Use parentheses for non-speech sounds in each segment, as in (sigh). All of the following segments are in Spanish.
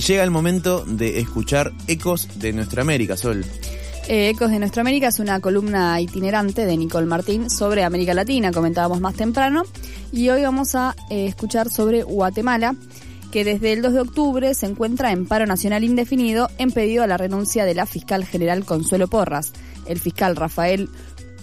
Y llega el momento de escuchar Ecos de Nuestra América, Sol. Eh, Ecos de Nuestra América es una columna itinerante de Nicole Martín sobre América Latina, comentábamos más temprano, y hoy vamos a eh, escuchar sobre Guatemala, que desde el 2 de octubre se encuentra en paro nacional indefinido en pedido a la renuncia de la fiscal general Consuelo Porras. El fiscal Rafael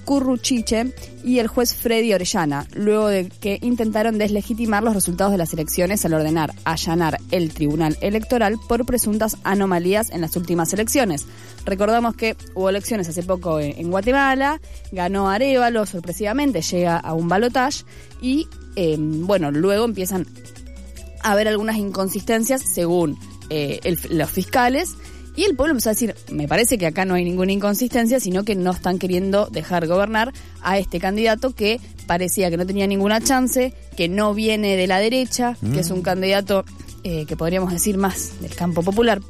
Curruchiche y el juez Freddy Orellana, luego de que intentaron deslegitimar los resultados de las elecciones al ordenar allanar el Tribunal Electoral por presuntas anomalías en las últimas elecciones. Recordamos que hubo elecciones hace poco en Guatemala, ganó Arevalo sorpresivamente, llega a un balotaje y, em, bueno, luego empiezan a haber algunas inconsistencias según eh, los fiscales y el pueblo empezó a decir, me parece que acá no hay ninguna inconsistencia, sino que no están queriendo dejar gobernar a este candidato que parecía que no tenía ninguna chance, que no viene de la derecha, que es un mm. candidato eh, que podríamos decir más del campo popular.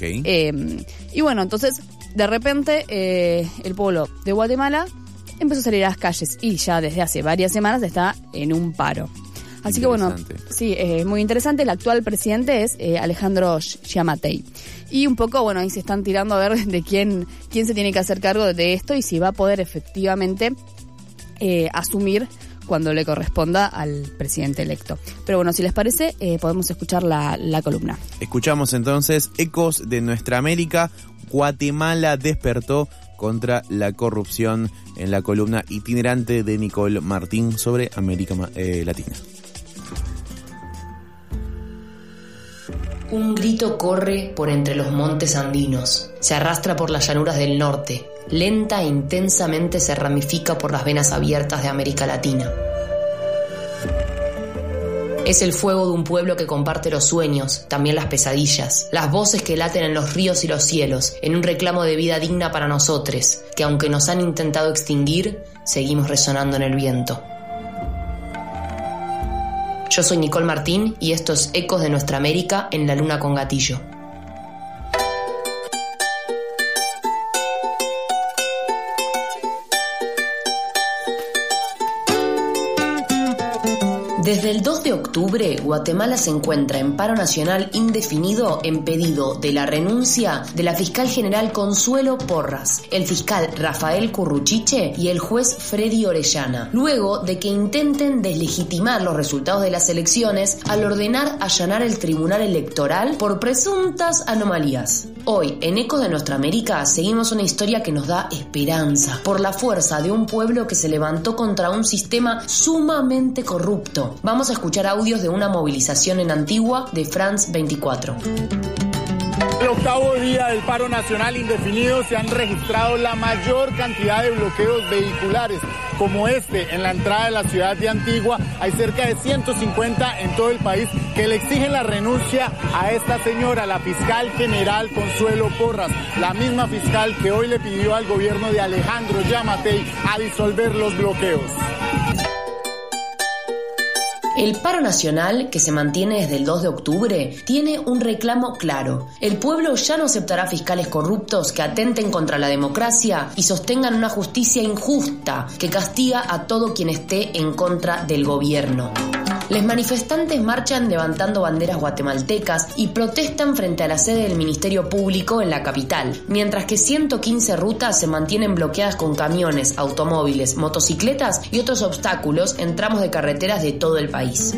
Eh, y bueno, entonces, de repente, eh, el pueblo de Guatemala empezó a salir a las calles y ya desde hace varias semanas está en un paro. Así que bueno, sí, es muy interesante. El actual presidente es Alejandro Yamatei. Y un poco, bueno, ahí se están tirando a ver (laughs) de quién, quién se tiene que hacer cargo de esto y si va a poder efectivamente eh, asumir cuando le corresponda al presidente electo. Pero bueno, si les parece, eh, podemos escuchar la, la columna. Escuchamos entonces Ecos de Nuestra América. Guatemala despertó contra la corrupción en la columna itinerante de Nicole Martín sobre América eh, Latina. Un grito corre por entre los montes andinos, se arrastra por las llanuras del norte, lenta e intensamente se ramifica por las venas abiertas de América Latina. Es el fuego de un pueblo que comparte los sueños, también las pesadillas, las voces que laten en los ríos y los cielos, en un reclamo de vida digna para nosotros, que aunque nos han intentado extinguir, seguimos resonando en el viento. Yo soy Nicole Martín y estos Ecos de Nuestra América en la Luna con Gatillo. Desde el 2 de octubre, Guatemala se encuentra en paro nacional indefinido en pedido de la renuncia de la fiscal general Consuelo Porras, el fiscal Rafael Curruchiche y el juez Freddy Orellana, luego de que intenten deslegitimar los resultados de las elecciones al ordenar allanar el Tribunal Electoral por presuntas anomalías. Hoy, en Eco de Nuestra América, seguimos una historia que nos da esperanza por la fuerza de un pueblo que se levantó contra un sistema sumamente corrupto. Vamos a escuchar audios de una movilización en Antigua de France 24. El octavo día del paro nacional indefinido se han registrado la mayor cantidad de bloqueos vehiculares como este en la entrada de la ciudad de Antigua. Hay cerca de 150 en todo el país que le exigen la renuncia a esta señora, la fiscal general Consuelo Porras, la misma fiscal que hoy le pidió al gobierno de Alejandro Yamatei a disolver los bloqueos. El paro nacional, que se mantiene desde el 2 de octubre, tiene un reclamo claro. El pueblo ya no aceptará fiscales corruptos que atenten contra la democracia y sostengan una justicia injusta que castiga a todo quien esté en contra del gobierno. Los manifestantes marchan levantando banderas guatemaltecas y protestan frente a la sede del Ministerio Público en la capital, mientras que 115 rutas se mantienen bloqueadas con camiones, automóviles, motocicletas y otros obstáculos en tramos de carreteras de todo el país.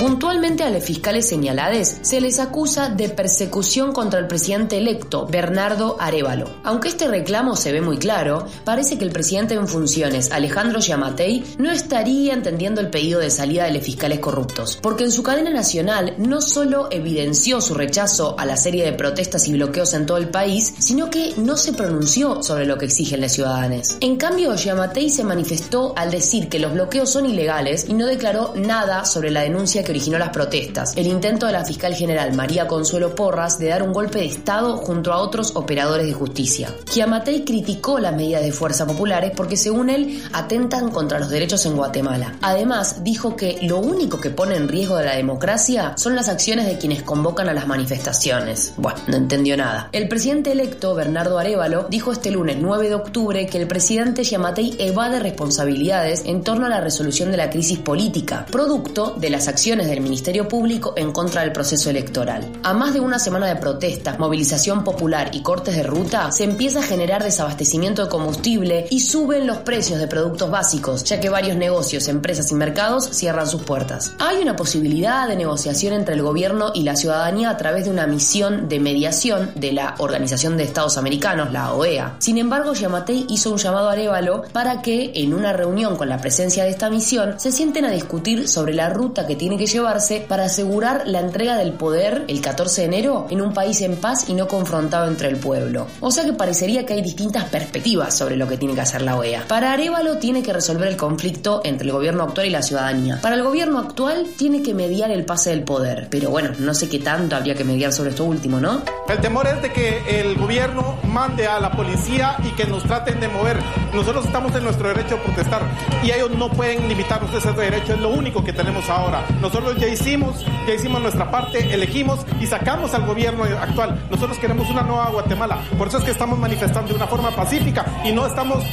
Puntualmente a los fiscales señalados se les acusa de persecución contra el presidente electo, Bernardo Arevalo. Aunque este reclamo se ve muy claro, parece que el presidente en funciones, Alejandro Yamatei, no estaría entendiendo el pedido de salida de los fiscales corruptos, porque en su cadena nacional no solo evidenció su rechazo a la serie de protestas y bloqueos en todo el país, sino que no se pronunció sobre lo que exigen los ciudadanos. En cambio, Yamatei se manifestó al decir que los bloqueos son ilegales y no declaró nada sobre la denuncia que originó las protestas, el intento de la fiscal general María Consuelo Porras de dar un golpe de Estado junto a otros operadores de justicia. Giamatei criticó las medidas de fuerza populares porque según él atentan contra los derechos en Guatemala. Además, dijo que lo único que pone en riesgo de la democracia son las acciones de quienes convocan a las manifestaciones. Bueno, no entendió nada. El presidente electo, Bernardo Arevalo, dijo este lunes 9 de octubre que el presidente Giamatei evade responsabilidades en torno a la resolución de la crisis política, producto de las acciones del Ministerio Público en contra del proceso electoral. A más de una semana de protestas, movilización popular y cortes de ruta, se empieza a generar desabastecimiento de combustible y suben los precios de productos básicos, ya que varios negocios, empresas y mercados cierran sus puertas. Hay una posibilidad de negociación entre el gobierno y la ciudadanía a través de una misión de mediación de la Organización de Estados Americanos, la OEA. Sin embargo, Yamatei hizo un llamado a Arevalo para que en una reunión con la presencia de esta misión se sienten a discutir sobre la ruta que tiene que llevarse para asegurar la entrega del poder el 14 de enero en un país en paz y no confrontado entre el pueblo. O sea que parecería que hay distintas perspectivas sobre lo que tiene que hacer la OEA. Para Arevalo tiene que resolver el conflicto entre el gobierno actual y la ciudadanía. Para el gobierno actual tiene que mediar el pase del poder. Pero bueno, no sé qué tanto habría que mediar sobre esto último, ¿no? El temor es de que el gobierno mande a la policía y que nos traten de mover. Nosotros estamos en nuestro derecho a protestar y ellos no pueden limitarnos ese derecho, es lo único que tenemos ahora. Nosotros ya hicimos, ya hicimos nuestra parte, elegimos y sacamos al gobierno actual. Nosotros queremos una nueva Guatemala. Por eso es que estamos manifestando de una forma pacífica y no estamos,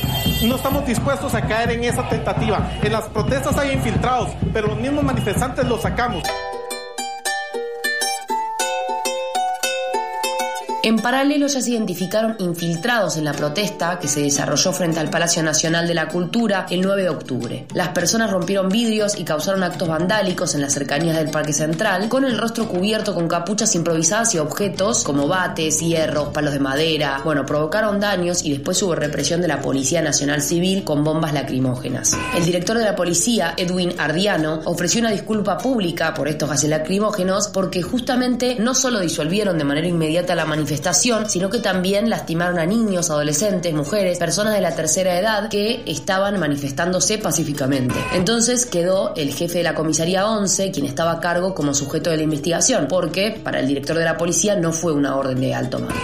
no estamos dispuestos a caer en esa tentativa. En las protestas hay infiltrados, pero los mismos manifestantes los sacamos. En paralelo ya se identificaron infiltrados en la protesta que se desarrolló frente al Palacio Nacional de la Cultura el 9 de octubre. Las personas rompieron vidrios y causaron actos vandálicos en las cercanías del Parque Central con el rostro cubierto con capuchas improvisadas y objetos como bates, hierros, palos de madera. Bueno, provocaron daños y después hubo represión de la Policía Nacional Civil con bombas lacrimógenas. El director de la policía, Edwin Ardiano, ofreció una disculpa pública por estos gases lacrimógenos porque justamente no solo disolvieron de manera inmediata la manifestación, sino que también lastimaron a niños, adolescentes, mujeres, personas de la tercera edad que estaban manifestándose pacíficamente. Entonces quedó el jefe de la comisaría 11, quien estaba a cargo como sujeto de la investigación, porque para el director de la policía no fue una orden de alto mando.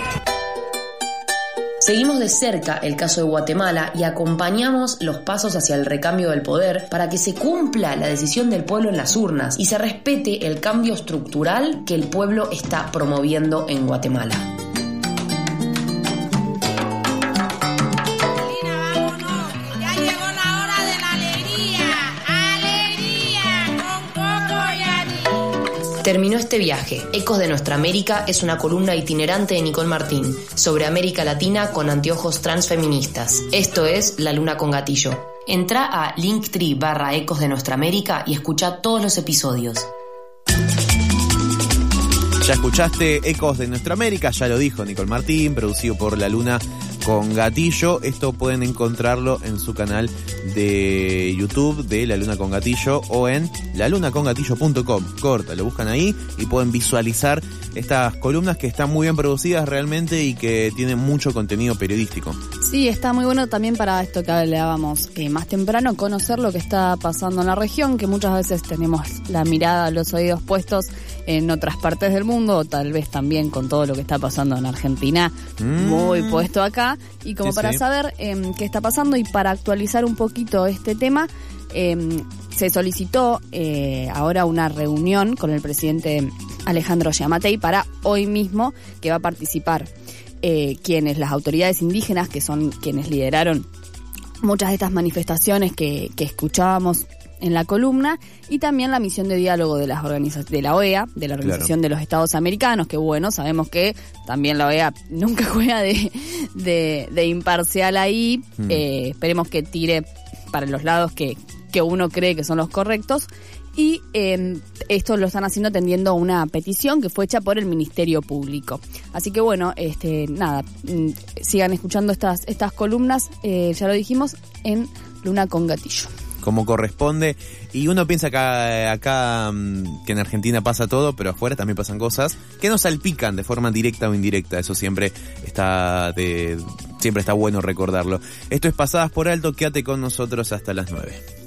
Seguimos de cerca el caso de Guatemala y acompañamos los pasos hacia el recambio del poder para que se cumpla la decisión del pueblo en las urnas y se respete el cambio estructural que el pueblo está promoviendo en Guatemala. Terminó este viaje. Ecos de Nuestra América es una columna itinerante de Nicole Martín sobre América Latina con anteojos transfeministas. Esto es La Luna con Gatillo. Entra a linktree barra Ecos de Nuestra América y escucha todos los episodios. Ya escuchaste Ecos de Nuestra América, ya lo dijo Nicole Martín, producido por La Luna con Gatillo. Esto pueden encontrarlo en su canal de YouTube de La Luna con Gatillo o en lalunacongatillo.com. Corta, lo buscan ahí y pueden visualizar estas columnas que están muy bien producidas realmente y que tienen mucho contenido periodístico. Sí, está muy bueno también para esto que hablábamos eh, más temprano, conocer lo que está pasando en la región, que muchas veces tenemos la mirada, los oídos puestos en otras partes del mundo, tal vez también con todo lo que está pasando en Argentina, Mm. muy puesto acá. Y como Sí, para sí. saber em, qué está pasando y para actualizar un poquito este tema, em, se solicitó eh, ahora una reunión con el presidente Alejandro Yamatei para hoy mismo, que va a participar eh, quienes, las autoridades indígenas, que son quienes lideraron muchas de estas manifestaciones que, que escuchábamos en la columna y también la misión de diálogo de las de la OEA, de la Organización de los Estados Americanos, que bueno, sabemos que también la OEA (laughs) nunca juega de, de, de imparcial ahí, Mm. Eh, esperemos que tire para los lados que, que uno cree que son los correctos. Y eh, esto lo están haciendo atendiendo a una petición que fue hecha por el Ministerio Público. Así que bueno, este nada, mm, sigan escuchando estas, estas columnas, eh, ya lo dijimos, en Luna con Gatillo. Como corresponde. Y uno piensa acá, acá mm, que en Argentina pasa todo, pero afuera también pasan cosas que nos salpican de forma directa o indirecta. Eso siempre está de, siempre está bueno recordarlo. Esto es Pasadas por Alto, quédate con nosotros hasta las 9.